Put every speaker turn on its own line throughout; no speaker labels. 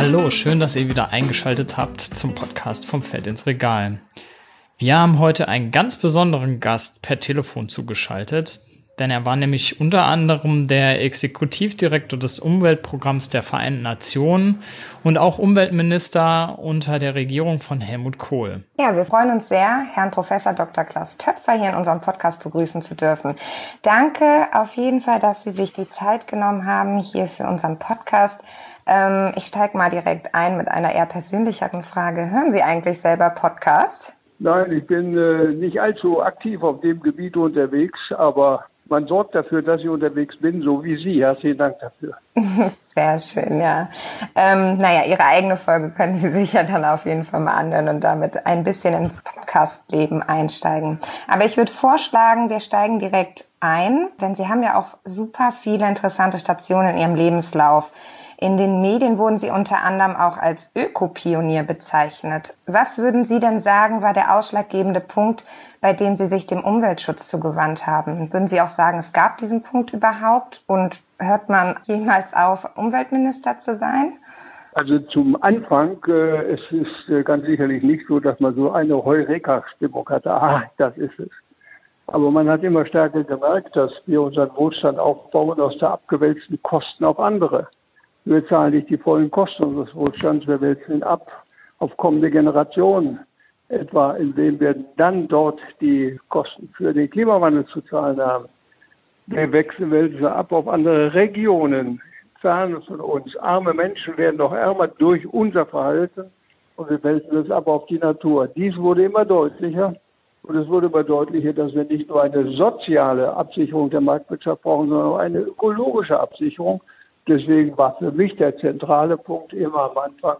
Hallo, schön, dass ihr wieder eingeschaltet habt zum Podcast vom Feld ins Regal. Wir haben heute einen ganz besonderen Gast per Telefon zugeschaltet, denn er war nämlich unter anderem der Exekutivdirektor des Umweltprogramms der Vereinten Nationen und auch Umweltminister unter der Regierung von Helmut Kohl.
Ja, wir freuen uns sehr, Herrn Professor Dr. Klaus Töpfer hier in unserem Podcast begrüßen zu dürfen. Danke auf jeden Fall, dass Sie sich die Zeit genommen haben hier für unseren Podcast. Ähm, ich steige mal direkt ein mit einer eher persönlicheren Frage. Hören Sie eigentlich selber Podcast?
Nein, ich bin äh, nicht allzu aktiv auf dem Gebiet unterwegs, aber man sorgt dafür, dass ich unterwegs bin, so wie Sie. Herzlichen Dank dafür.
Sehr schön, ja. Ähm, naja, Ihre eigene Folge können Sie sich ja dann auf jeden Fall mal anhören und damit ein bisschen ins Podcast-Leben einsteigen. Aber ich würde vorschlagen, wir steigen direkt ein, denn Sie haben ja auch super viele interessante Stationen in Ihrem Lebenslauf. In den Medien wurden Sie unter anderem auch als Ökopionier bezeichnet. Was würden Sie denn sagen, war der ausschlaggebende Punkt, bei dem Sie sich dem Umweltschutz zugewandt haben? Würden Sie auch sagen, es gab diesen Punkt überhaupt? Und hört man jemals auf, Umweltminister zu sein?
Also zum Anfang, äh, es ist äh, ganz sicherlich nicht so, dass man so eine Heureka-Stimmung hatte. Ah, das ist es. Aber man hat immer stärker gemerkt, dass wir unseren Wohlstand aufbauen aus der abgewälzten Kosten auf andere. Wir zahlen nicht die vollen Kosten unseres Wohlstands, wir wälzen ihn ab auf kommende Generationen, etwa indem wir dann dort die Kosten für den Klimawandel zu zahlen haben. Wir wechseln wälzen ab auf andere Regionen, zahlen von uns. Arme Menschen werden noch ärmer durch unser Verhalten und wir wälzen es ab auf die Natur. Dies wurde immer deutlicher und es wurde immer deutlicher, dass wir nicht nur eine soziale Absicherung der Marktwirtschaft brauchen, sondern auch eine ökologische Absicherung. Deswegen war für mich der zentrale Punkt immer am Anfang,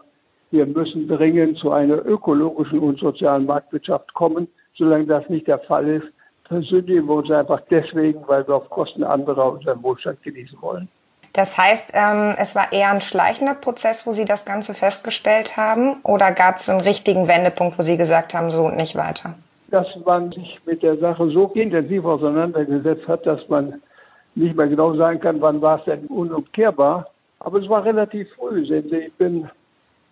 wir müssen dringend zu einer ökologischen und sozialen Marktwirtschaft kommen. Solange das nicht der Fall ist, versündigen wir uns einfach deswegen, weil wir auf Kosten anderer unseren Wohlstand genießen wollen.
Das heißt, ähm, es war eher ein schleichender Prozess, wo Sie das Ganze festgestellt haben? Oder gab es einen richtigen Wendepunkt, wo Sie gesagt haben, so und nicht weiter?
Dass man sich mit der Sache so intensiv auseinandergesetzt hat, dass man nicht mehr genau sagen kann, wann war es denn unumkehrbar. Aber es war relativ früh. Ich bin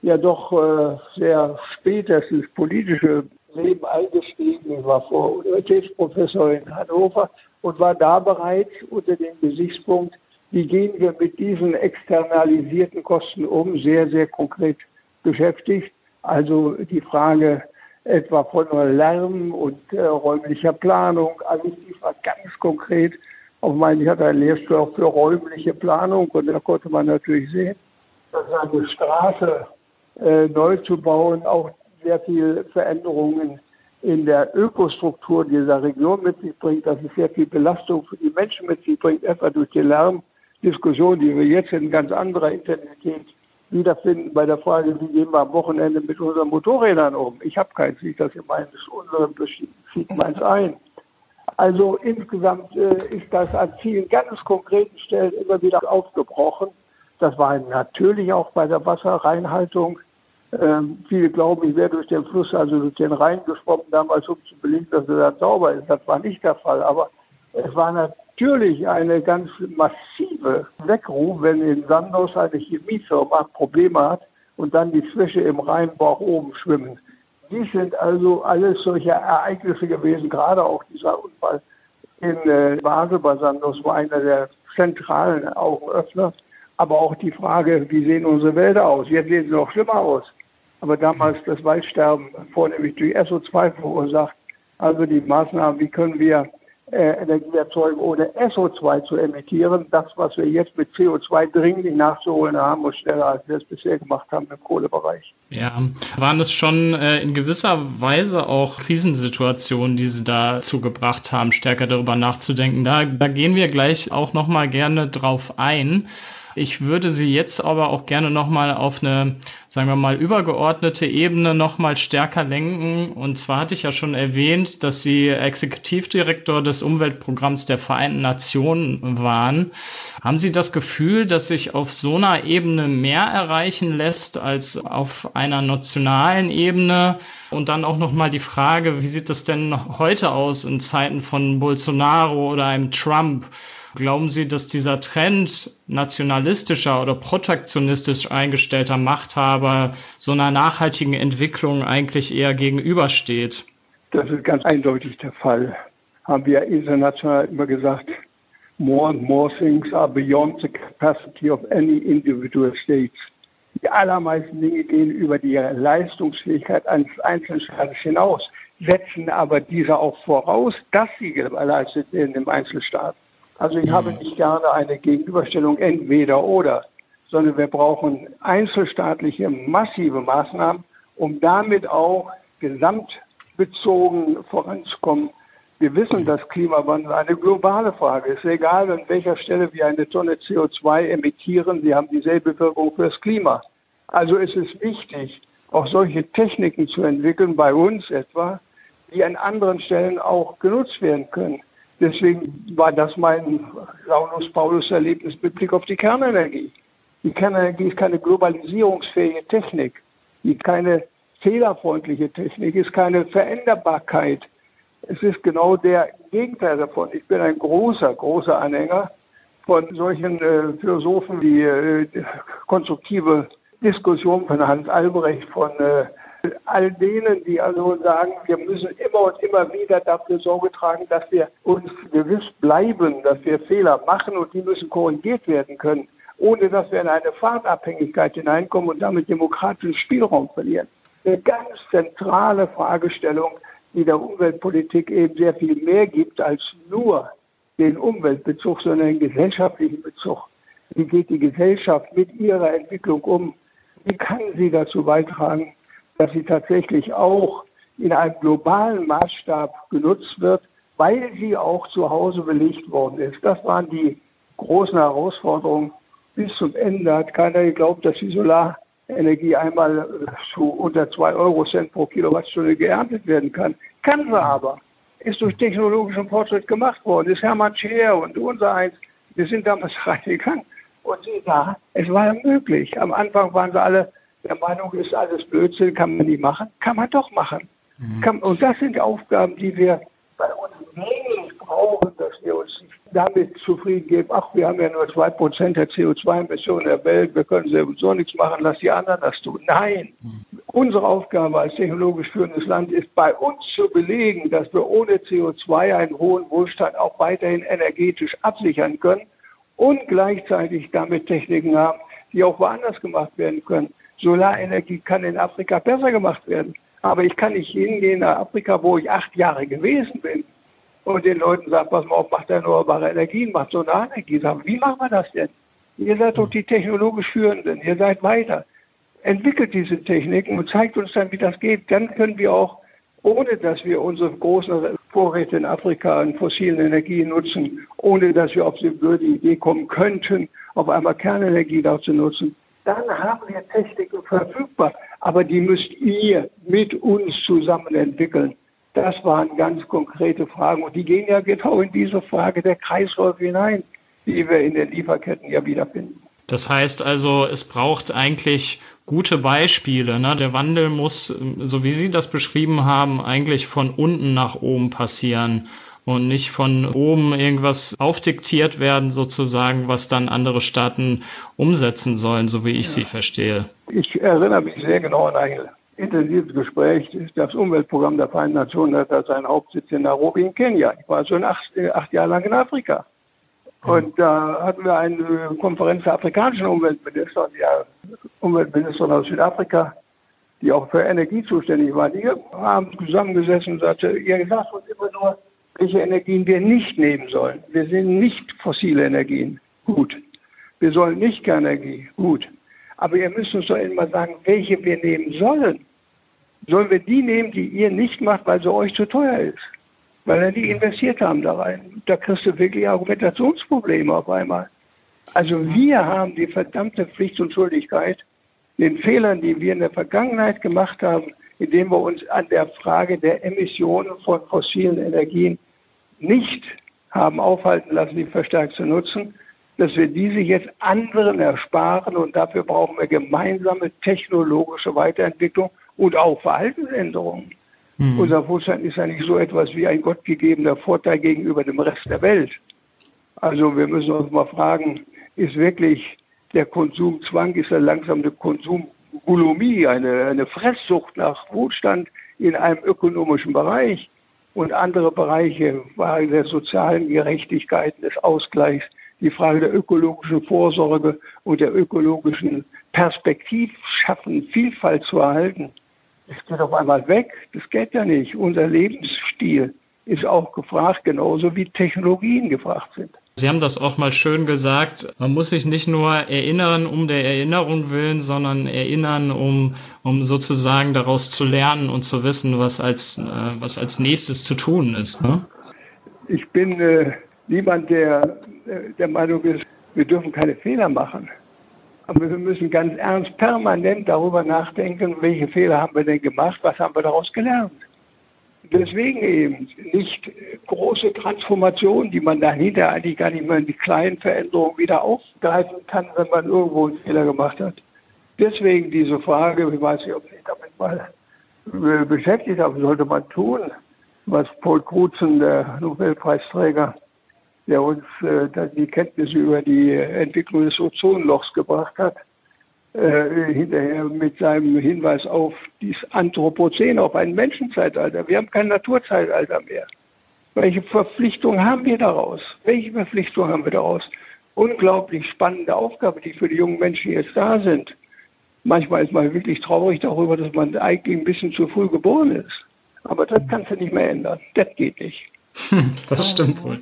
ja doch äh, sehr spät erst ins politische Leben eingestiegen. Ich war vor Universitätsprofessor in Hannover und war da bereits unter dem Gesichtspunkt, wie gehen wir mit diesen externalisierten Kosten um, sehr, sehr konkret beschäftigt. Also die Frage etwa von Lärm und äh, räumlicher Planung, alles dies war ganz konkret auf meinen, ich hatte einen Lehrstuhl auch für räumliche Planung und da konnte man natürlich sehen, dass eine Straße äh, neu zu bauen auch sehr viel Veränderungen in der Ökostruktur dieser Region mit sich bringt, dass es sehr viel Belastung für die Menschen mit sich bringt, etwa durch die Lärmdiskussion, die wir jetzt in ganz anderer Intensität wiederfinden bei der Frage, wie gehen wir am Wochenende mit unseren Motorrädern um. Ich habe keins, ich das in meines unseren zieht meins ein. Also insgesamt äh, ist das an vielen ganz konkreten Stellen immer wieder aufgebrochen. Das war natürlich auch bei der Wasserreinhaltung. Ähm, viele glauben, ich wäre durch den Fluss, also durch den Rhein geschwommen, damals um zu belegen, dass er dann sauber ist. Das war nicht der Fall. Aber es war natürlich eine ganz massive Weckruf, wenn in Sandos eine Chemiefirma Probleme hat und dann die Fische im Rheinbauch oben schwimmen. Dies sind also alles solche Ereignisse gewesen, gerade auch dieser Unfall in äh, Basel bei Sandos war einer der zentralen Augenöffner. Aber auch die Frage, wie sehen unsere Wälder aus? Jetzt sehen sie noch schlimmer aus. Aber damals das Waldsterben vornehmlich durch SO2 verursacht. Also die Maßnahmen, wie können wir Energie erzeugen, ohne SO2 zu emittieren. Das, was wir jetzt mit CO2 dringlich nachzuholen haben, muss schneller, als wir es bisher gemacht haben im Kohlebereich.
Ja, waren es schon äh, in gewisser Weise auch Krisensituationen, die Sie dazu gebracht haben, stärker darüber nachzudenken? Da, da gehen wir gleich auch nochmal gerne drauf ein. Ich würde sie jetzt aber auch gerne nochmal auf eine, sagen wir mal, übergeordnete Ebene nochmal stärker lenken. Und zwar hatte ich ja schon erwähnt, dass Sie Exekutivdirektor des Umweltprogramms der Vereinten Nationen waren. Haben Sie das Gefühl, dass sich auf so einer Ebene mehr erreichen lässt als auf einer nationalen Ebene? Und dann auch nochmal die Frage, wie sieht das denn heute aus in Zeiten von Bolsonaro oder einem Trump? Glauben Sie, dass dieser Trend nationalistischer oder protektionistisch eingestellter Machthaber so einer nachhaltigen Entwicklung eigentlich eher gegenübersteht?
Das ist ganz eindeutig der Fall. Haben wir international immer gesagt, more and more things are beyond the capacity of any individual states. Die allermeisten Dinge gehen über die Leistungsfähigkeit eines einzelnen Staates hinaus, setzen aber diese auch voraus, dass sie geleistet werden im Einzelstaat. Also ich habe mhm. nicht gerne eine Gegenüberstellung entweder oder, sondern wir brauchen einzelstaatliche massive Maßnahmen, um damit auch gesamtbezogen voranzukommen. Wir wissen, dass Klimawandel eine globale Frage ist. Egal an welcher Stelle wir eine Tonne CO2 emittieren, sie haben dieselbe Wirkung fürs Klima. Also ist es wichtig, auch solche Techniken zu entwickeln, bei uns etwa, die an anderen Stellen auch genutzt werden können. Deswegen war das mein Saulus-Paulus-Erlebnis mit Blick auf die Kernenergie. Die Kernenergie ist keine globalisierungsfähige Technik, die keine fehlerfreundliche Technik ist, keine Veränderbarkeit es ist genau der Gegenteil davon. Ich bin ein großer, großer Anhänger von solchen äh, Philosophen wie äh, konstruktive Diskussion von Hans Albrecht, von äh, all denen, die also sagen, wir müssen immer und immer wieder dafür Sorge tragen, dass wir uns gewiss bleiben, dass wir Fehler machen und die müssen korrigiert werden können, ohne dass wir in eine Fahrtabhängigkeit hineinkommen und damit demokratischen Spielraum verlieren. Eine ganz zentrale Fragestellung, die der Umweltpolitik eben sehr viel mehr gibt als nur den Umweltbezug, sondern den gesellschaftlichen Bezug. Wie geht die Gesellschaft mit ihrer Entwicklung um? Wie kann sie dazu beitragen, dass sie tatsächlich auch in einem globalen Maßstab genutzt wird, weil sie auch zu Hause belegt worden ist? Das waren die großen Herausforderungen. Bis zum Ende hat keiner geglaubt, dass die Solar Energie einmal zu unter 2 Euro Cent pro Kilowattstunde geerntet werden kann. Kann sie aber. Ist durch technologischen Fortschritt gemacht worden. Ist Hermann Scheer und unser eins. Wir sind damals reingegangen. Und sie da, es war möglich. Am Anfang waren sie alle der Meinung, ist alles Blödsinn, kann man nicht machen. Kann man doch machen. Mhm. Kann, und das sind Aufgaben, die wir bei uns wenig brauchen, dass wir uns damit zufrieden geben, ach, wir haben ja nur zwei Prozent der CO2-Emissionen der Welt, wir können sowieso nichts machen, lass die anderen das tun. Nein, mhm. unsere Aufgabe als technologisch führendes Land ist, bei uns zu belegen, dass wir ohne CO2 einen hohen Wohlstand auch weiterhin energetisch absichern können und gleichzeitig damit Techniken haben, die auch woanders gemacht werden können. Solarenergie kann in Afrika besser gemacht werden. Aber ich kann nicht hingehen nach Afrika, wo ich acht Jahre gewesen bin und den Leuten sagen, pass mal auf, macht erneuerbare Energien, macht Solarenergie. Sagen, wie machen wir das denn? Ihr seid doch die technologisch Führenden, ihr seid weiter. Entwickelt diese Techniken und zeigt uns dann, wie das geht. Dann können wir auch, ohne dass wir unsere großen Vorräte in Afrika an fossilen Energien nutzen, ohne dass wir auf die blöde Idee kommen könnten, auf einmal Kernenergie da zu nutzen, dann haben wir Techniken verfügbar. Aber die müsst ihr mit uns zusammen entwickeln. Das waren ganz konkrete Fragen und die gehen ja genau in diese Frage der Kreisläufe hinein, die wir in den Lieferketten ja wiederfinden.
Das heißt also, es braucht eigentlich gute Beispiele. Ne? Der Wandel muss, so wie Sie das beschrieben haben, eigentlich von unten nach oben passieren und nicht von oben irgendwas aufdiktiert werden, sozusagen, was dann andere Staaten umsetzen sollen, so wie ich ja. sie verstehe.
Ich erinnere mich sehr genau an ein intensives Gespräch. Das Umweltprogramm der Vereinten Nationen hat seinen Hauptsitz in Nairobi in Kenia. Ich war schon acht, äh, acht Jahre lang in Afrika. Und da hatten wir eine Konferenz der afrikanischen Umweltminister, die Umweltministerin aus Südafrika, die auch für Energie zuständig war. Die haben zusammengesessen und sagte, ihr sagt uns immer nur, welche Energien wir nicht nehmen sollen. Wir sind nicht fossile Energien. Gut. Wir sollen nicht Kernenergie. Gut. Aber ihr müsst uns doch immer sagen, welche wir nehmen sollen. Sollen wir die nehmen, die ihr nicht macht, weil sie euch zu teuer ist? Weil wir die investiert haben da rein. Da kriegst du wirklich Argumentationsprobleme auf einmal. Also wir haben die verdammte Pflicht und Schuldigkeit, den Fehlern, die wir in der Vergangenheit gemacht haben, indem wir uns an der Frage der Emissionen von fossilen Energien nicht haben aufhalten lassen, die verstärkt zu nutzen, dass wir diese jetzt anderen ersparen und dafür brauchen wir gemeinsame technologische Weiterentwicklung und auch Verhaltensänderungen. Mhm. Unser Wohlstand ist ja nicht so etwas wie ein gottgegebener Vorteil gegenüber dem Rest der Welt. Also wir müssen uns mal fragen, ist wirklich der Konsumzwang, ist er langsam eine Konsumbulomie, eine, eine Fresssucht nach Wohlstand in einem ökonomischen Bereich? Und andere Bereiche waren der sozialen Gerechtigkeit, des Ausgleichs, die Frage der ökologischen Vorsorge und der ökologischen Perspektiv schaffen, Vielfalt zu erhalten. Das geht auf einmal weg. Das geht ja nicht. Unser Lebensstil ist auch gefragt, genauso wie Technologien gefragt sind.
Sie haben das auch mal schön gesagt. Man muss sich nicht nur erinnern um der Erinnerung willen, sondern erinnern, um, um sozusagen daraus zu lernen und zu wissen, was als, äh, was als nächstes zu tun ist. Ne?
Ich bin äh, niemand, der äh, der Meinung ist, wir dürfen keine Fehler machen. Aber wir müssen ganz ernst permanent darüber nachdenken, welche Fehler haben wir denn gemacht, was haben wir daraus gelernt. Deswegen eben nicht große Transformationen, die man dahinter eigentlich gar nicht mehr in die kleinen Veränderungen wieder aufgreifen kann, wenn man irgendwo einen Fehler gemacht hat. Deswegen diese Frage, ich weiß nicht, ob Sie damit mal beschäftigt haben, sollte man tun, was Paul Krutzen, der Nobelpreisträger, der uns äh, die Kenntnisse über die Entwicklung des Ozonlochs gebracht hat, äh, hinterher mit seinem Hinweis auf dieses Anthropozän, auf ein Menschenzeitalter. Wir haben kein Naturzeitalter mehr. Welche Verpflichtung haben wir daraus? Welche Verpflichtung haben wir daraus? Unglaublich spannende Aufgabe, die für die jungen Menschen jetzt da sind. Manchmal ist man wirklich traurig darüber, dass man eigentlich ein bisschen zu früh geboren ist. Aber das kannst du nicht mehr ändern. Das geht nicht.
Das stimmt wohl.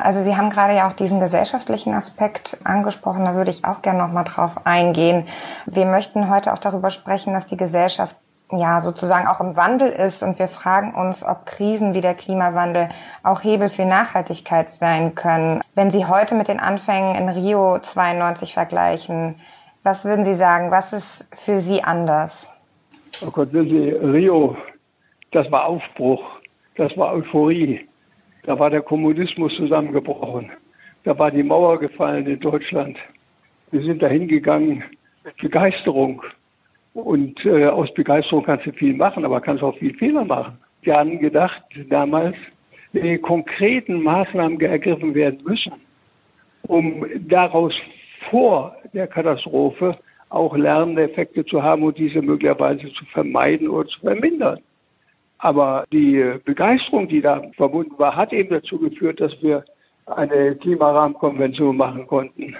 Also Sie haben gerade ja auch diesen gesellschaftlichen Aspekt angesprochen, da würde ich auch gerne noch mal drauf eingehen. Wir möchten heute auch darüber sprechen, dass die Gesellschaft ja sozusagen auch im Wandel ist und wir fragen uns, ob Krisen wie der Klimawandel auch Hebel für Nachhaltigkeit sein können. Wenn Sie heute mit den Anfängen in Rio 92 vergleichen, was würden Sie sagen, was ist für Sie anders?
Oh Gott, wissen Sie, Rio, das war Aufbruch, das war Euphorie. Da war der Kommunismus zusammengebrochen. Da war die Mauer gefallen in Deutschland. Wir sind da hingegangen mit Begeisterung. Und äh, aus Begeisterung kannst du viel machen, aber kannst auch viel Fehler machen. Wir haben gedacht damals, wenn konkreten Maßnahmen ergriffen werden müssen, um daraus vor der Katastrophe auch lernende Effekte zu haben und diese möglicherweise zu vermeiden oder zu vermindern. Aber die Begeisterung, die da verbunden war, hat eben dazu geführt, dass wir eine Klimarahmenkonvention machen konnten,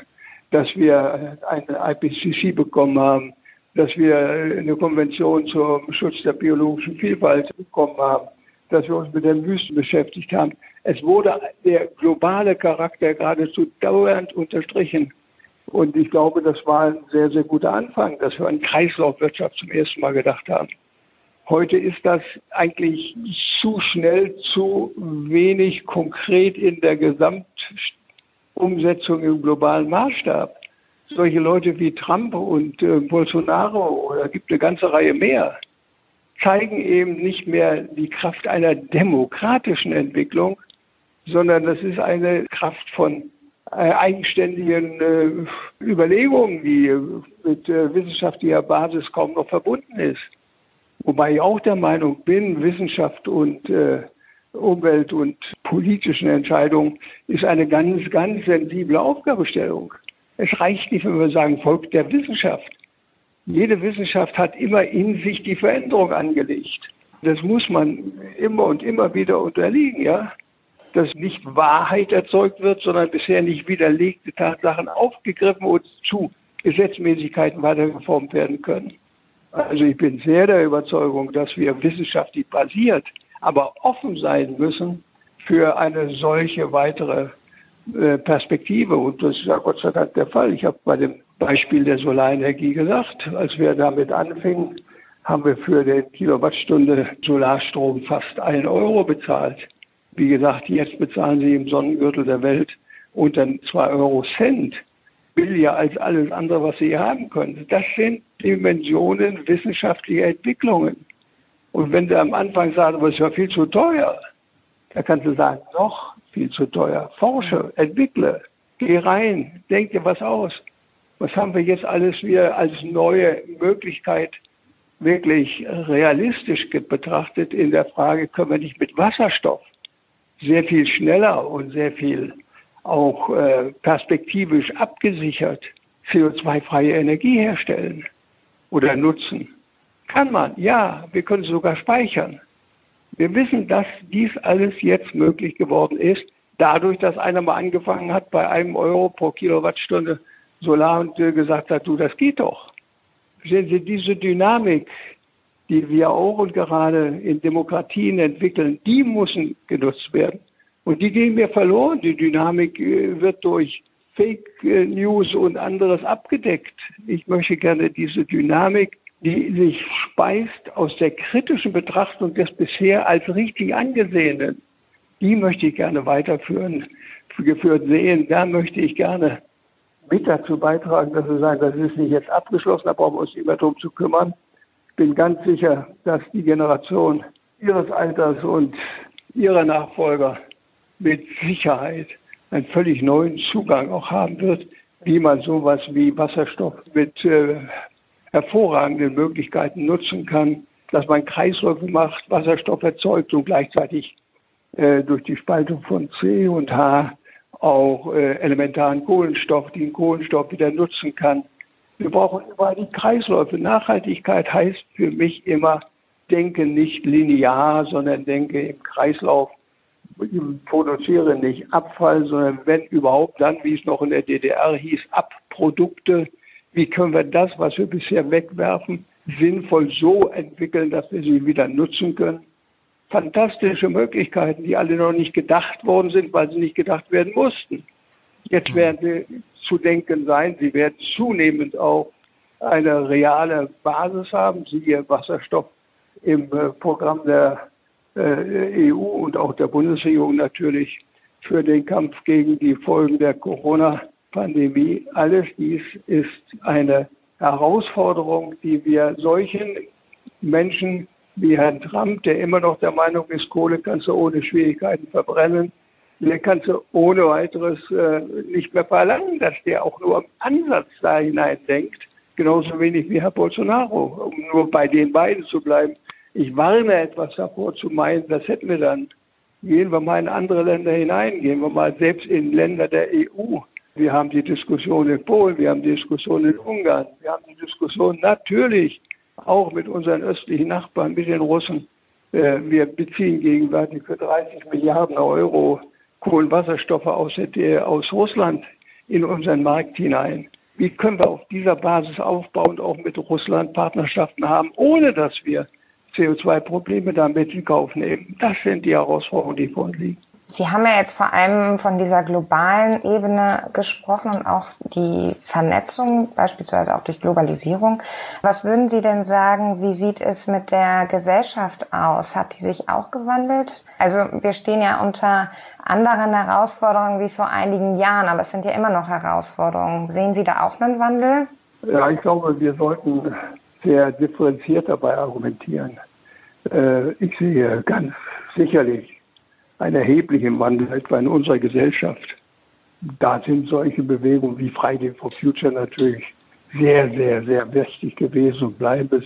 dass wir eine IPCC bekommen haben, dass wir eine Konvention zum Schutz der biologischen Vielfalt bekommen haben, dass wir uns mit den Wüsten beschäftigt haben. Es wurde der globale Charakter geradezu dauernd unterstrichen. Und ich glaube, das war ein sehr, sehr guter Anfang, dass wir an Kreislaufwirtschaft zum ersten Mal gedacht haben. Heute ist das eigentlich zu schnell, zu wenig konkret in der Gesamtumsetzung im globalen Maßstab. Solche Leute wie Trump und äh, Bolsonaro oder gibt eine ganze Reihe mehr, zeigen eben nicht mehr die Kraft einer demokratischen Entwicklung, sondern das ist eine Kraft von äh, eigenständigen äh, Überlegungen, die mit äh, wissenschaftlicher Basis kaum noch verbunden ist. Wobei ich auch der Meinung bin, Wissenschaft und äh, Umwelt und politischen Entscheidungen ist eine ganz, ganz sensible Aufgabestellung. Es reicht nicht, wenn wir sagen, folgt der Wissenschaft. Jede Wissenschaft hat immer in sich die Veränderung angelegt. Das muss man immer und immer wieder unterliegen, ja. Dass nicht Wahrheit erzeugt wird, sondern bisher nicht widerlegte Tatsachen aufgegriffen und zu Gesetzmäßigkeiten weitergeformt werden können. Also ich bin sehr der Überzeugung, dass wir wissenschaftlich basiert, aber offen sein müssen für eine solche weitere äh, Perspektive. Und das ist ja Gott sei Dank der Fall. Ich habe bei dem Beispiel der Solarenergie gesagt, als wir damit anfingen, haben wir für den Kilowattstunde Solarstrom fast einen Euro bezahlt. Wie gesagt, jetzt bezahlen Sie im Sonnengürtel der Welt unter zwei Euro Cent billiger als alles andere, was Sie haben können. Das sind Dimensionen wissenschaftlicher Entwicklungen. Und wenn du am Anfang sagst, aber es ist ja viel zu teuer, dann kannst du sagen, noch viel zu teuer. Forsche, entwickle, geh rein, denk dir was aus. Was haben wir jetzt alles wieder als neue Möglichkeit wirklich realistisch betrachtet in der Frage, können wir nicht mit Wasserstoff sehr viel schneller und sehr viel auch äh, perspektivisch abgesichert CO2-freie Energie herstellen oder nutzen? Kann man, ja. Wir können sogar speichern. Wir wissen, dass dies alles jetzt möglich geworden ist, dadurch, dass einer mal angefangen hat, bei einem Euro pro Kilowattstunde Solar und gesagt hat, du, das geht doch. Sehen Sie, diese Dynamik, die wir auch und gerade in Demokratien entwickeln, die müssen genutzt werden. Und die gehen mir verloren. Die Dynamik äh, wird durch Fake äh, News und anderes abgedeckt. Ich möchte gerne diese Dynamik, die sich speist aus der kritischen Betrachtung des bisher als richtig angesehenen, die möchte ich gerne weiterführen, geführt sehen. Da möchte ich gerne mit dazu beitragen, dass wir sagen, das ist nicht jetzt abgeschlossen, da brauchen wir uns nicht mehr darum zu kümmern. Ich bin ganz sicher, dass die Generation ihres Alters und ihrer Nachfolger mit Sicherheit einen völlig neuen Zugang auch haben wird, wie man sowas wie Wasserstoff mit äh, hervorragenden Möglichkeiten nutzen kann, dass man Kreisläufe macht, Wasserstoff erzeugt und gleichzeitig äh, durch die Spaltung von C und H auch äh, elementaren Kohlenstoff, den Kohlenstoff wieder nutzen kann. Wir brauchen überall die Kreisläufe. Nachhaltigkeit heißt für mich immer, denke nicht linear, sondern denke im Kreislauf. Produziere nicht Abfall, sondern wenn überhaupt dann, wie es noch in der DDR hieß, Abprodukte. Wie können wir das, was wir bisher wegwerfen, sinnvoll so entwickeln, dass wir sie wieder nutzen können? fantastische Möglichkeiten, die alle noch nicht gedacht worden sind, weil sie nicht gedacht werden mussten. Jetzt werden sie zu denken sein. Sie werden zunehmend auch eine reale Basis haben, siehe Wasserstoff im äh, Programm der äh, EU und auch der Bundesregierung natürlich für den Kampf gegen die Folgen der Corona-Pandemie. Alles dies ist eine Herausforderung, die wir solchen Menschen wie Herrn Trump, der immer noch der Meinung ist, Kohle kannst du ohne Schwierigkeiten verbrennen. Der kannst du ohne weiteres äh, nicht mehr verlangen, dass der auch nur im Ansatz da hinein denkt. Genauso wenig wie Herr Bolsonaro, um nur bei den beiden zu bleiben. Ich warne etwas davor zu meinen, das hätten wir dann. Gehen wir mal in andere Länder hinein, gehen wir mal selbst in Länder der EU. Wir haben die Diskussion in Polen, wir haben die Diskussion in Ungarn, wir haben die Diskussion natürlich auch mit unseren östlichen Nachbarn, mit den Russen. Äh, wir beziehen gegenwärtig für 30 Milliarden Euro Kohlenwasserstoffe aus, aus Russland in unseren Markt hinein. Wie können wir auf dieser Basis aufbauend auch mit Russland Partnerschaften haben, ohne dass wir CO2-Probleme damit in Kauf nehmen? Das sind die Herausforderungen, die vor uns liegen.
Sie haben ja jetzt vor allem von dieser globalen Ebene gesprochen und auch die Vernetzung, beispielsweise auch durch Globalisierung. Was würden Sie denn sagen, wie sieht es mit der Gesellschaft aus? Hat die sich auch gewandelt? Also wir stehen ja unter anderen Herausforderungen wie vor einigen Jahren, aber es sind ja immer noch Herausforderungen. Sehen Sie da auch einen Wandel?
Ja, ich glaube, wir sollten sehr differenziert dabei argumentieren. Äh, ich sehe ganz sicherlich einen erheblichen Wandel, etwa in unserer Gesellschaft. Da sind solche Bewegungen wie Friday for Future natürlich sehr, sehr, sehr wichtig gewesen und bleiben es.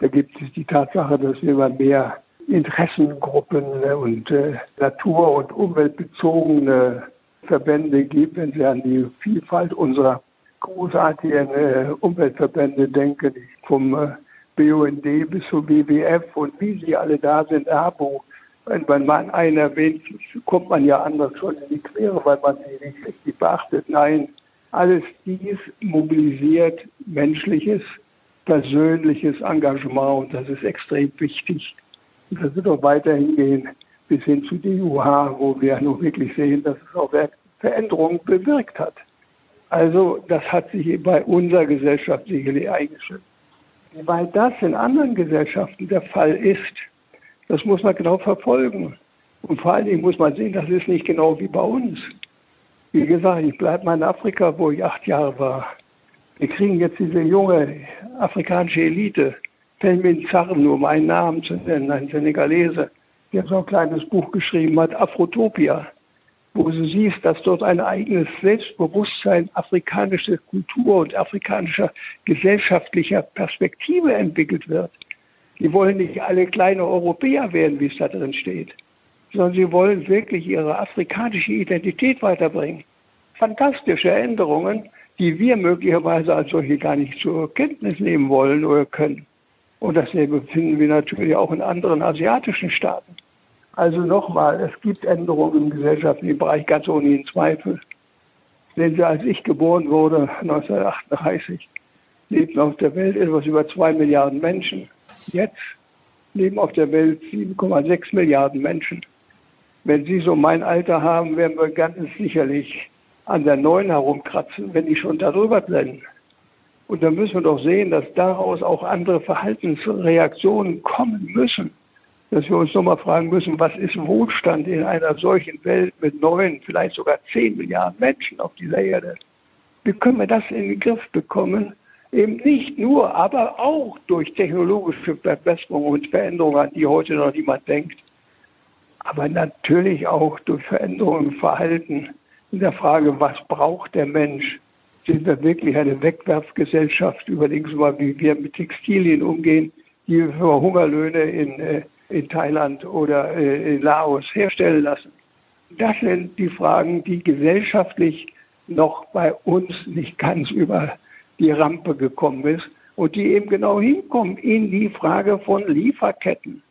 Da gibt es die Tatsache, dass immer mehr Interessengruppen und äh, natur- und umweltbezogene Verbände gibt, wenn Sie an die Vielfalt unserer großartigen äh, Umweltverbände denken, vom äh, BUND bis zum WWF und wie sie alle da sind, ABO, wenn man einen erwähnt, kommt man ja anders schon in die Quere, weil man sie nicht richtig beachtet. Nein, alles dies mobilisiert menschliches, persönliches Engagement und das ist extrem wichtig. Und das wird auch weiterhin gehen bis hin zu DUH, wo wir nun wirklich sehen, dass es auch Veränderungen bewirkt hat. Also das hat sich bei unserer Gesellschaft sicherlich eingeschrieben. Weil das in anderen Gesellschaften der Fall ist, das muss man genau verfolgen. Und vor allen Dingen muss man sehen, das ist nicht genau wie bei uns. Wie gesagt, ich bleibe mal in Afrika, wo ich acht Jahre war. Wir kriegen jetzt diese junge afrikanische Elite, Pelmin Zarren, nur um einen Namen zu nennen, ein Senegalese, der so ein kleines Buch geschrieben hat, Afrotopia, wo du siehst, dass dort ein eigenes Selbstbewusstsein afrikanischer Kultur und afrikanischer gesellschaftlicher Perspektive entwickelt wird. Die wollen nicht alle kleine Europäer werden, wie es da drin steht, sondern sie wollen wirklich ihre afrikanische Identität weiterbringen. Fantastische Änderungen, die wir möglicherweise als solche gar nicht zur Kenntnis nehmen wollen oder können. Und dasselbe finden wir natürlich auch in anderen asiatischen Staaten. Also nochmal, es gibt Änderungen im gesellschaftlichen Bereich, ganz ohne jeden Zweifel. Sehen Sie, als ich geboren wurde, 1938, lebten auf der Welt etwas über zwei Milliarden Menschen. Jetzt leben auf der Welt 7,6 Milliarden Menschen. Wenn Sie so mein Alter haben, werden wir ganz sicherlich an der Neuen herumkratzen, wenn die schon darüber blenden. Und dann müssen wir doch sehen, dass daraus auch andere Verhaltensreaktionen kommen müssen. Dass wir uns nochmal fragen müssen, was ist Wohlstand in einer solchen Welt mit neun, vielleicht sogar zehn Milliarden Menschen auf dieser Erde? Wie können wir das in den Griff bekommen? Eben nicht nur, aber auch durch technologische Verbesserungen und Veränderungen, an die heute noch niemand denkt. Aber natürlich auch durch Veränderungen im Verhalten in der Frage, was braucht der Mensch? Sind wir wirklich eine Wegwerfgesellschaft? Überlegen Sie mal, wie wir mit Textilien umgehen, die für Hungerlöhne in, äh, in Thailand oder äh, in Laos herstellen lassen. Das sind die Fragen, die gesellschaftlich noch bei uns nicht ganz über die Rampe gekommen ist und die eben genau hinkommen in die Frage von Lieferketten,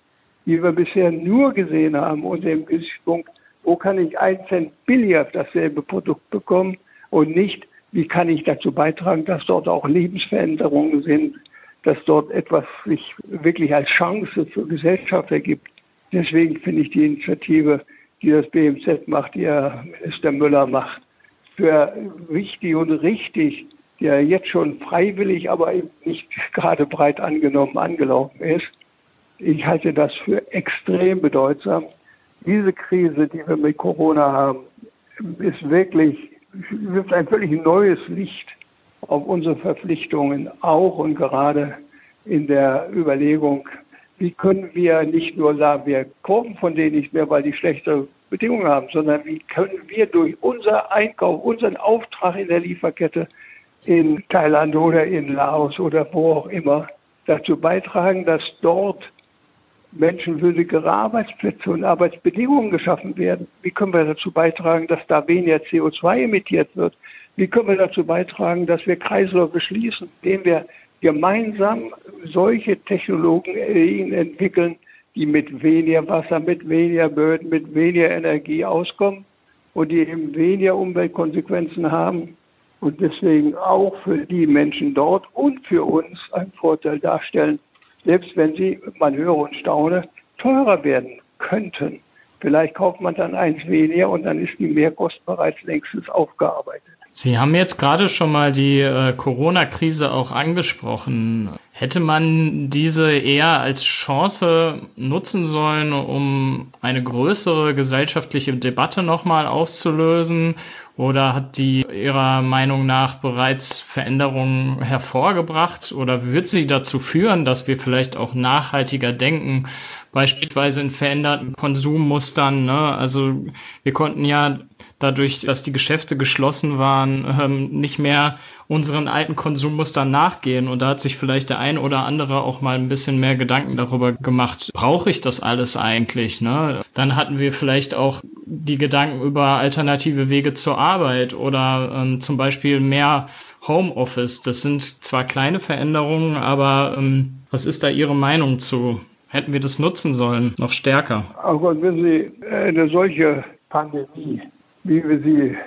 die wir bisher nur gesehen haben unter dem Gesichtspunkt, wo kann ich ein Cent billiger dasselbe Produkt bekommen und nicht, wie kann ich dazu beitragen, dass dort auch Lebensveränderungen sind, dass dort etwas sich wirklich als Chance für Gesellschaft ergibt. Deswegen finde ich die Initiative, die das BMZ macht, die Herr Minister Müller macht, für wichtig und richtig, der jetzt schon freiwillig, aber eben nicht gerade breit angenommen angelaufen ist. Ich halte das für extrem bedeutsam diese Krise, die wir mit Corona haben, ist wirklich, wirft ein völlig neues Licht auf unsere Verpflichtungen, auch und gerade in der Überlegung, wie können wir nicht nur sagen, wir kaufen von denen nicht mehr, weil die schlechte Bedingungen haben, sondern wie können wir durch unser Einkauf, unseren Auftrag in der Lieferkette in Thailand oder in Laos oder wo auch immer dazu beitragen, dass dort menschenwürdigere Arbeitsplätze und Arbeitsbedingungen geschaffen werden? Wie können wir dazu beitragen, dass da weniger CO2 emittiert wird? Wie können wir dazu beitragen, dass wir Kreisläufe schließen, indem wir gemeinsam solche Technologien entwickeln, die mit weniger Wasser, mit weniger Böden, mit weniger Energie auskommen und die eben weniger Umweltkonsequenzen haben und deswegen auch für die Menschen dort und für uns einen Vorteil darstellen selbst wenn sie, man höre und staune, teurer werden könnten. Vielleicht kauft man dann eins weniger und dann ist die Mehrkosten bereits längstens aufgearbeitet.
Sie haben jetzt gerade schon mal die äh, Corona-Krise auch angesprochen. Hätte man diese eher als Chance nutzen sollen, um eine größere gesellschaftliche Debatte nochmal auszulösen? Oder hat die Ihrer Meinung nach bereits Veränderungen hervorgebracht? Oder wird sie dazu führen, dass wir vielleicht auch nachhaltiger denken, beispielsweise in veränderten Konsummustern? Ne? Also wir konnten ja dadurch, dass die Geschäfte geschlossen waren, ähm, nicht mehr unseren alten Konsummustern nachgehen. Und da hat sich vielleicht der ein oder andere auch mal ein bisschen mehr Gedanken darüber gemacht, brauche ich das alles eigentlich? Ne? Dann hatten wir vielleicht auch die Gedanken über alternative Wege zur Arbeit oder ähm, zum Beispiel mehr Homeoffice. Das sind zwar kleine Veränderungen, aber ähm, was ist da Ihre Meinung zu? Hätten wir das nutzen sollen, noch stärker?
Aber wenn Sie eine solche Pandemie wie wir sie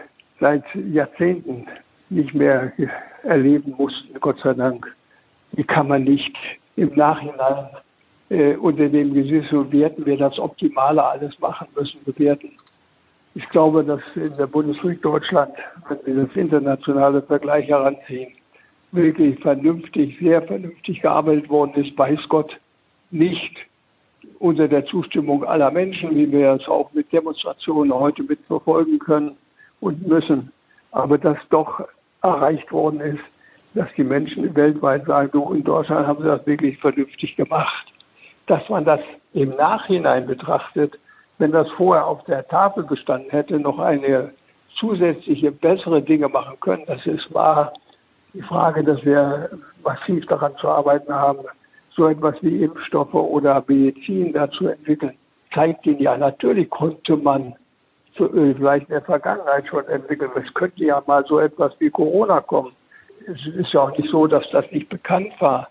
seit Jahrzehnten nicht mehr erleben mussten, Gott sei Dank. Die kann man nicht im Nachhinein äh, unter dem Gesicht, so werten wir das Optimale alles machen müssen, bewerten. Ich glaube, dass in der Bundesrepublik Deutschland, wenn wir das internationale Vergleich heranziehen, wirklich vernünftig, sehr vernünftig gearbeitet worden ist, weiß Gott, nicht unter der Zustimmung aller Menschen, wie wir es auch mit Demonstrationen heute mitverfolgen können und müssen. Aber dass doch erreicht worden ist, dass die Menschen weltweit sagen, du, in Deutschland haben sie das wirklich vernünftig gemacht. Dass man das im Nachhinein betrachtet, wenn das vorher auf der Tafel gestanden hätte, noch eine zusätzliche, bessere Dinge machen können, das ist wahr. Die Frage, dass wir massiv daran zu arbeiten haben, so etwas wie Impfstoffe oder Medizin dazu entwickeln. zeigt ihn ja, natürlich konnte man Öl vielleicht in der Vergangenheit schon entwickeln. Es könnte ja mal so etwas wie Corona kommen. Es ist ja auch nicht so, dass das nicht bekannt war.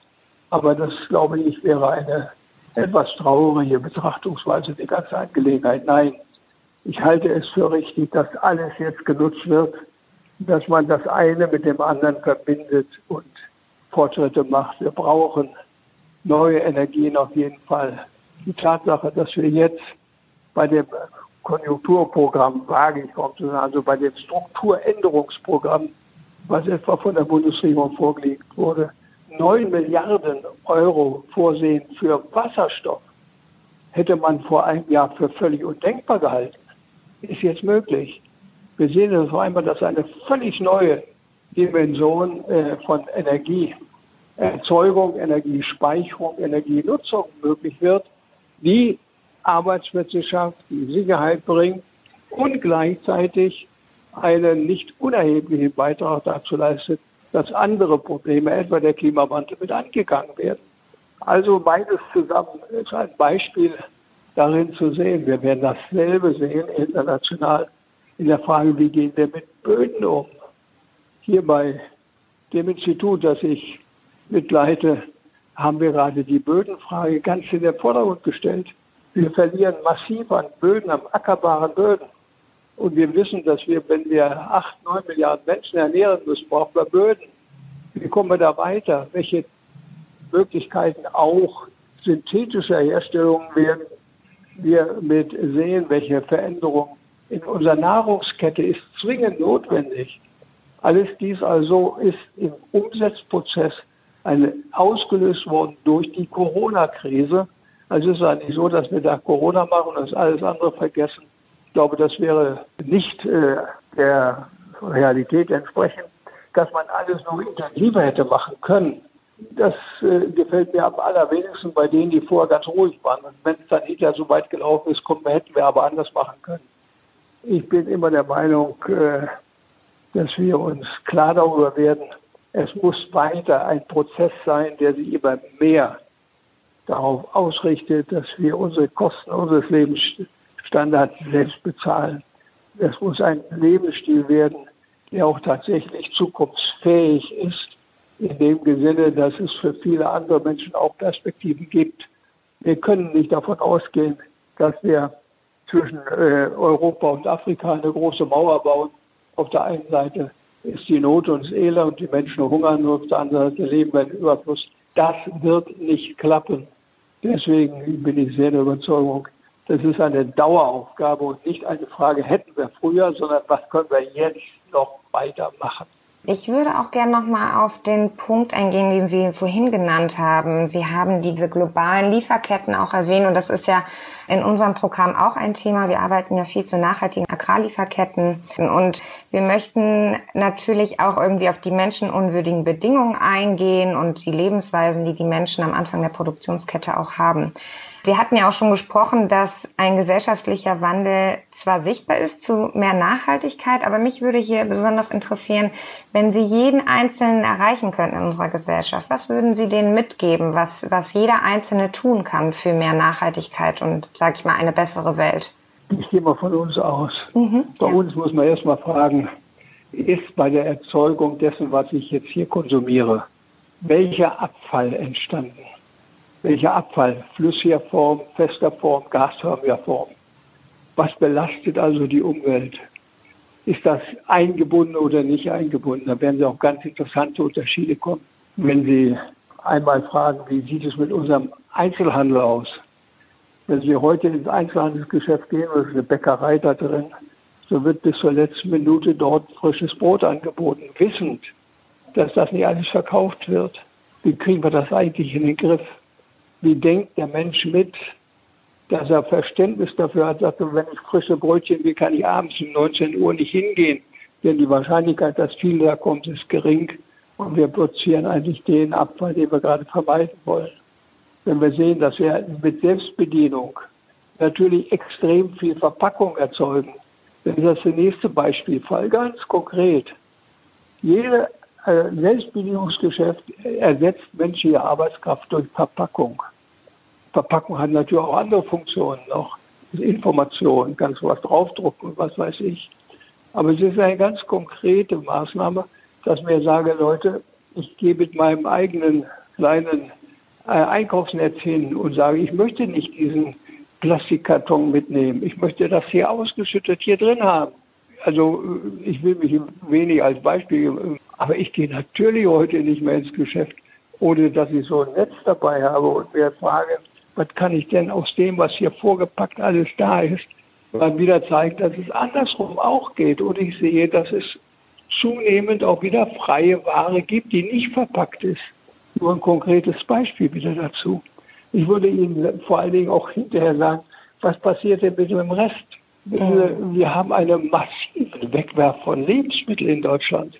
Aber das, glaube ich, wäre eine etwas traurige Betrachtungsweise der ganzen Angelegenheit. Nein, ich halte es für richtig, dass alles jetzt genutzt wird, dass man das eine mit dem anderen verbindet und Fortschritte macht. Wir brauchen neue Energien auf jeden Fall. Die Tatsache, dass wir jetzt bei dem Konjunkturprogramm, wage ich kaum zu sagen, also bei dem Strukturänderungsprogramm, was etwa von der Bundesregierung vorgelegt wurde, 9 Milliarden Euro vorsehen für Wasserstoff, hätte man vor einem Jahr für völlig undenkbar gehalten. Ist jetzt möglich. Wir sehen das vor allem, dass eine völlig neue Dimension äh, von Energieerzeugung, Energiespeicherung, Energienutzung möglich wird, die Arbeitsplätze schafft, die Sicherheit bringt und gleichzeitig einen nicht unerheblichen Beitrag dazu leistet, dass andere Probleme, etwa der Klimawandel, mit angegangen werden. Also beides zusammen ist ein Beispiel darin zu sehen. Wir werden dasselbe sehen international in der Frage, wie gehen wir mit Böden um. Hier bei dem Institut, das ich mitleite, haben wir gerade die Bödenfrage ganz in den Vordergrund gestellt. Wir verlieren massiv an Böden, an ackerbaren Böden. Und wir wissen, dass wir, wenn wir acht, neun Milliarden Menschen ernähren müssen, brauchen wir Böden. Wie kommen wir da weiter? Welche Möglichkeiten auch synthetischer Herstellungen werden wir mit sehen, welche Veränderungen in unserer Nahrungskette ist zwingend notwendig. Alles dies also ist im Umsetzprozess eine, ausgelöst worden durch die Corona-Krise. Also es ist eigentlich so, dass wir da Corona machen und das alles andere vergessen. Ich glaube, das wäre nicht äh, der Realität entsprechend, dass man alles noch intensiver hätte machen können. Das äh, gefällt mir am allerwenigsten bei denen, die vorher ganz ruhig waren. Und wenn es dann hinterher so weit gelaufen ist, kommt, hätten wir aber anders machen können. Ich bin immer der Meinung, äh, dass wir uns klar darüber werden, es muss weiter ein Prozess sein, der sich immer mehr darauf ausrichtet, dass wir unsere Kosten unseres Lebensstandards selbst bezahlen. Es muss ein Lebensstil werden, der auch tatsächlich zukunftsfähig ist, in dem Sinne, dass es für viele andere Menschen auch Perspektiven gibt. Wir können nicht davon ausgehen, dass wir zwischen äh, Europa und Afrika eine große Mauer bauen. Auf der einen Seite ist die Not und das Elend und die Menschen hungern, und auf der anderen Seite leben wir im Überfluss. Das wird nicht klappen. Deswegen bin ich sehr der Überzeugung, das ist eine Daueraufgabe und nicht eine Frage, hätten wir früher, sondern was können wir jetzt noch weitermachen.
Ich würde auch gerne nochmal auf den Punkt eingehen, den Sie vorhin genannt haben. Sie haben diese globalen Lieferketten auch erwähnt und das ist ja in unserem Programm auch ein Thema. Wir arbeiten ja viel zu nachhaltigen Agrarlieferketten und wir möchten natürlich auch irgendwie auf die menschenunwürdigen Bedingungen eingehen und die Lebensweisen, die die Menschen am Anfang der Produktionskette auch haben. Wir hatten ja auch schon gesprochen, dass ein gesellschaftlicher Wandel zwar sichtbar ist zu mehr Nachhaltigkeit, aber mich würde hier besonders interessieren, wenn Sie jeden Einzelnen erreichen könnten in unserer Gesellschaft, was würden Sie denen mitgeben, was, was jeder Einzelne tun kann für mehr Nachhaltigkeit und, sage ich mal, eine bessere Welt?
Ich gehe mal von uns aus. Mhm, bei ja. uns muss man erstmal fragen, ist bei der Erzeugung dessen, was ich jetzt hier konsumiere, welcher Abfall entstanden? Welcher Abfall, flüssiger Form, fester Form, gasförmiger Form. Was belastet also die Umwelt? Ist das eingebunden oder nicht eingebunden? Da werden Sie auch ganz interessante Unterschiede kommen. Wenn Sie einmal fragen, wie sieht es mit unserem Einzelhandel aus? Wenn Sie heute ins Einzelhandelsgeschäft gehen, oder eine Bäckerei da drin, so wird bis zur letzten Minute dort frisches Brot angeboten, wissend, dass das nicht alles verkauft wird. Wie kriegen wir das eigentlich in den Griff? Wie denkt der Mensch mit, dass er Verständnis dafür hat, sagt, wenn ich frische Brötchen will, kann ich abends um 19 Uhr nicht hingehen, denn die Wahrscheinlichkeit, dass viel da kommt, ist gering und wir produzieren eigentlich den Abfall, den wir gerade vermeiden wollen. Wenn wir sehen, dass wir mit Selbstbedienung natürlich extrem viel Verpackung erzeugen, dann ist das der nächste Beispielfall, ganz konkret. Jede Selbstbedienungsgeschäft ersetzt menschliche Arbeitskraft durch Verpackung. Verpackung hat natürlich auch andere Funktionen noch. Information, kannst was draufdrucken und was weiß ich. Aber es ist eine ganz konkrete Maßnahme, dass mir sage, Leute, ich gehe mit meinem eigenen kleinen äh, Einkaufsnetz hin und sage, ich möchte nicht diesen Plastikkarton mitnehmen. Ich möchte das hier ausgeschüttet hier drin haben. Also äh, ich will mich wenig als Beispiel, äh, aber ich gehe natürlich heute nicht mehr ins Geschäft, ohne dass ich so ein Netz dabei habe und mir frage, was kann ich denn aus dem, was hier vorgepackt alles da ist, mal wieder zeigen, dass es andersrum auch geht. Und ich sehe, dass es zunehmend auch wieder freie Ware gibt, die nicht verpackt ist. Nur ein konkretes Beispiel wieder dazu. Ich würde Ihnen vor allen Dingen auch hinterher sagen, was passiert denn mit dem Rest? Wir haben einen massiven Wegwerf von Lebensmitteln in Deutschland.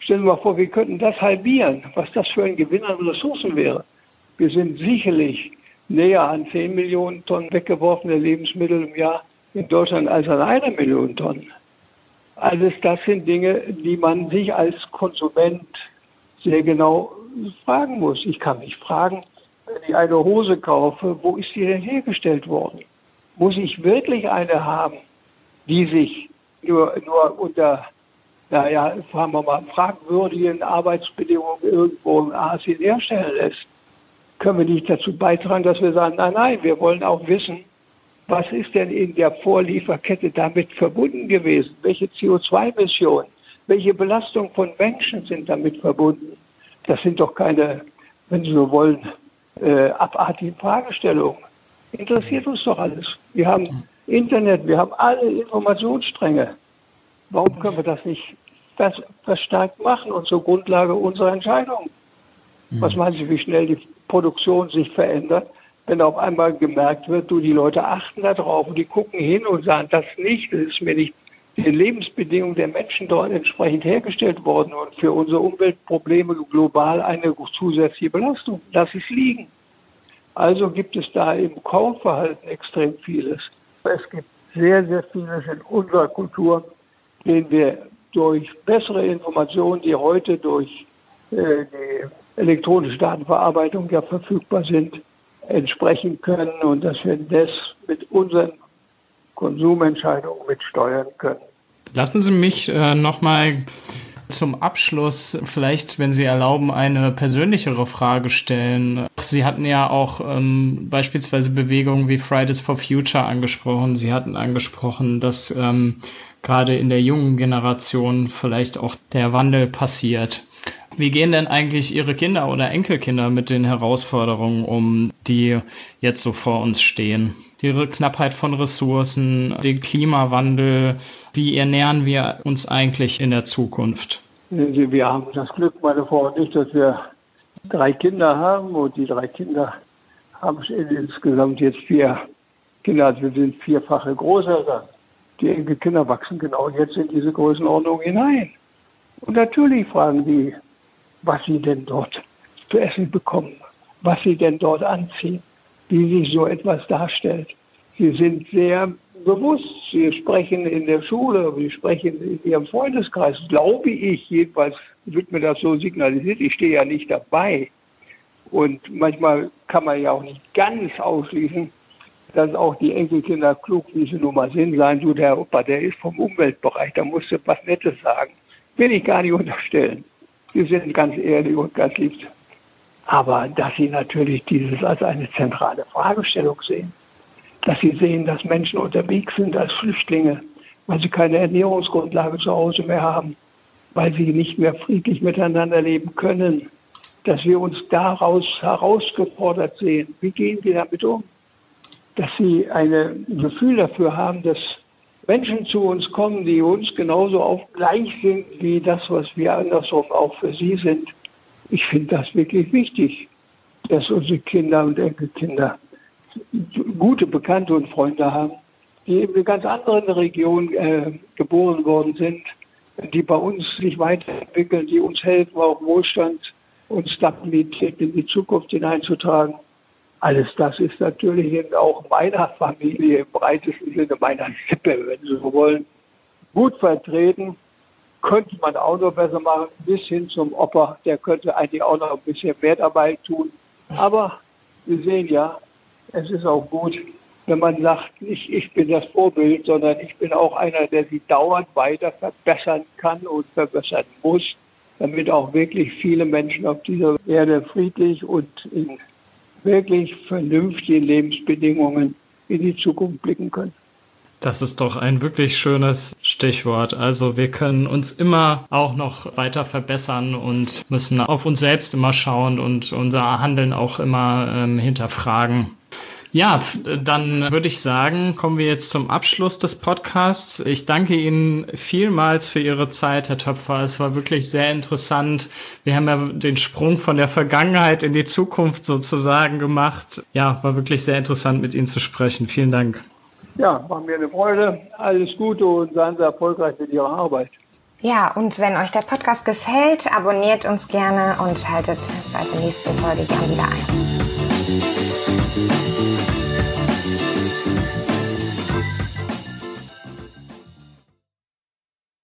Stellen Sie mal vor, wir könnten das halbieren, was das für ein Gewinn an Ressourcen wäre. Wir sind sicherlich näher an 10 Millionen Tonnen weggeworfene Lebensmittel im Jahr in Deutschland als an einer Million Tonnen. Alles das sind Dinge, die man sich als Konsument sehr genau fragen muss. Ich kann mich fragen, wenn ich eine Hose kaufe, wo ist die denn hergestellt worden? Muss ich wirklich eine haben, die sich nur, nur unter, naja, fragen wir mal, fragwürdigen Arbeitsbedingungen irgendwo in Asien herstellen lässt? Können wir nicht dazu beitragen, dass wir sagen, nein, nein, wir wollen auch wissen, was ist denn in der Vorlieferkette damit verbunden gewesen? Welche CO2-Emissionen, welche Belastung von Menschen sind damit verbunden? Das sind doch keine, wenn Sie so wollen, äh, abartigen Fragestellungen. Interessiert uns doch alles. Wir haben Internet, wir haben alle Informationsstränge. Warum können wir das nicht verstärkt machen und zur Grundlage unserer Entscheidungen? Was meinen Sie, wie schnell die Produktion sich verändert? wenn auf einmal gemerkt wird, du, die Leute achten da drauf und die gucken hin und sagen, das nicht, das ist mir nicht den Lebensbedingungen der Menschen dort entsprechend hergestellt worden und für unsere Umweltprobleme global eine zusätzliche Belastung. Lass es liegen. Also gibt es da im Kaufverhalten extrem vieles. Es gibt sehr, sehr vieles in unserer Kultur, den wir durch bessere Informationen, die heute durch äh, die elektronische Datenverarbeitung ja verfügbar sind, entsprechen können und dass wir das mit unseren Konsumentscheidungen mitsteuern können.
Lassen Sie mich äh, nochmal zum Abschluss vielleicht, wenn Sie erlauben, eine persönlichere Frage stellen. Sie hatten ja auch ähm, beispielsweise Bewegungen wie Fridays for Future angesprochen. Sie hatten angesprochen, dass ähm, gerade in der jungen Generation vielleicht auch der Wandel passiert. Wie gehen denn eigentlich Ihre Kinder oder Enkelkinder mit den Herausforderungen um, die jetzt so vor uns stehen? Die Knappheit von Ressourcen, den Klimawandel. Wie ernähren wir uns eigentlich in der Zukunft?
Wir haben das Glück, meine Frau und ich, dass wir drei Kinder haben und die drei Kinder haben insgesamt jetzt vier Kinder, also wir sind vierfache Großeltern. Die Enkelkinder wachsen genau jetzt in diese Größenordnung hinein. Und natürlich fragen die, was sie denn dort zu essen bekommen, was sie denn dort anziehen, wie sich so etwas darstellt. Sie sind sehr bewusst, sie sprechen in der Schule, sie sprechen in ihrem Freundeskreis, glaube ich, jedenfalls wird mir das so signalisiert, ich stehe ja nicht dabei. Und manchmal kann man ja auch nicht ganz ausschließen, dass auch die Enkelkinder klug, wie sie nun mal sind, sein, so der Opa, der ist vom Umweltbereich, da musste was Nettes sagen. Will ich gar nicht unterstellen. Sie sind ganz ehrlich und ganz lieb. Aber dass Sie natürlich dieses als eine zentrale Fragestellung sehen, dass Sie sehen, dass Menschen unterwegs sind als Flüchtlinge, weil sie keine Ernährungsgrundlage zu Hause mehr haben, weil sie nicht mehr friedlich miteinander leben können, dass wir uns daraus herausgefordert sehen. Wie gehen wir damit um? Dass Sie ein Gefühl dafür haben, dass Menschen zu uns kommen, die uns genauso auf gleich sind wie das, was wir andersrum auch für sie sind. Ich finde das wirklich wichtig, dass unsere Kinder und Enkelkinder gute Bekannte und Freunde haben, die in einer ganz anderen Region äh, geboren worden sind, die bei uns sich weiterentwickeln, die uns helfen, auch Wohlstand und Stabilität in die Zukunft hineinzutragen. Alles das ist natürlich eben auch meiner Familie im breitesten Sinne meiner Sippe, wenn Sie so wollen, gut vertreten. Könnte man auch noch besser machen, bis hin zum Opa, der könnte eigentlich auch noch ein bisschen mehr dabei tun. Aber wir sehen ja, es ist auch gut, wenn man sagt, nicht ich bin das Vorbild, sondern ich bin auch einer, der sie dauernd weiter verbessern kann und verbessern muss, damit auch wirklich viele Menschen auf dieser Erde friedlich und in wirklich vernünftigen Lebensbedingungen in die Zukunft blicken können.
Das ist doch ein wirklich schönes Stichwort. Also wir können uns immer auch noch weiter verbessern und müssen auf uns selbst immer schauen und unser Handeln auch immer ähm, hinterfragen. Ja, dann würde ich sagen, kommen wir jetzt zum Abschluss des Podcasts. Ich danke Ihnen vielmals für Ihre Zeit, Herr Töpfer. Es war wirklich sehr interessant. Wir haben ja den Sprung von der Vergangenheit in die Zukunft sozusagen gemacht. Ja, war wirklich sehr interessant, mit Ihnen zu sprechen. Vielen Dank.
Ja, war mir eine Freude. Alles Gute und seien Sie erfolgreich mit Ihrer Arbeit.
Ja, und wenn euch der Podcast gefällt, abonniert uns gerne und schaltet bei der nächsten Folge gerne wieder ein.